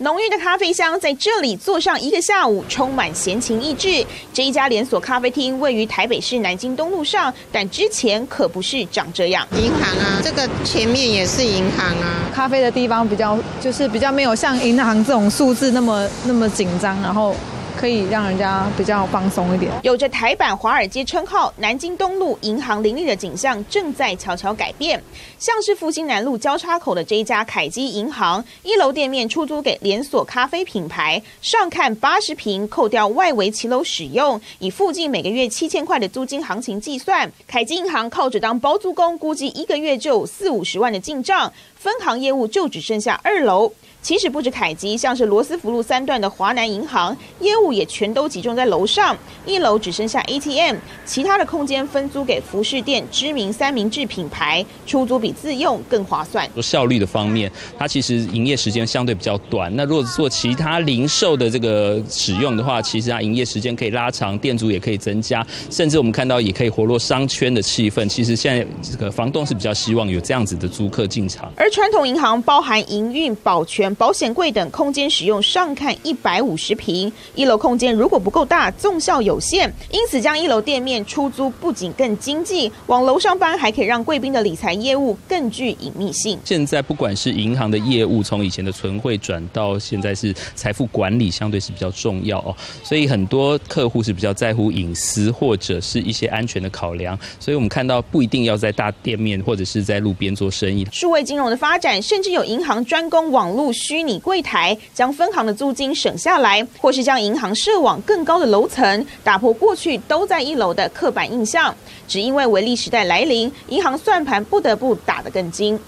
浓郁的咖啡香在这里坐上一个下午，充满闲情逸致。这一家连锁咖啡厅位于台北市南京东路上，但之前可不是长这样。银行啊，这个前面也是银行啊。咖啡的地方比较就是比较没有像银行这种数字那么那么紧张，然后。可以让人家比较放松一点。有着台版华尔街称号，南京东路银行林立的景象正在悄悄改变。像是复兴南路交叉口的这一家凯基银行，一楼店面出租给连锁咖啡品牌，上看八十平，扣掉外围骑楼使用，以附近每个月七千块的租金行情计算，凯基银行靠着当包租公，估计一个月就有四五十万的进账，分行业务就只剩下二楼。其实不止凯基，像是罗斯福路三段的华南银行业务也全都集中在楼上，一楼只剩下 ATM，其他的空间分租给服饰店、知名三明治品牌，出租比自用更划算。说效率的方面，它其实营业时间相对比较短。那如果做其他零售的这个使用的话，其实它营业时间可以拉长，店主也可以增加，甚至我们看到也可以活络商圈的气氛。其实现在这个房东是比较希望有这样子的租客进场。而传统银行包含营运、保全。保险柜等空间使用上看一百五十平，一楼空间如果不够大，纵效有限，因此将一楼店面出租不仅更经济，往楼上搬还可以让贵宾的理财业务更具隐秘性。现在不管是银行的业务，从以前的存汇转到现在是财富管理，相对是比较重要哦，所以很多客户是比较在乎隐私或者是一些安全的考量，所以我们看到不一定要在大店面或者是在路边做生意。数位金融的发展，甚至有银行专攻网络。虚拟柜台将分行的租金省下来，或是将银行设往更高的楼层，打破过去都在一楼的刻板印象。只因为维利时代来临，银行算盘不得不打得更精。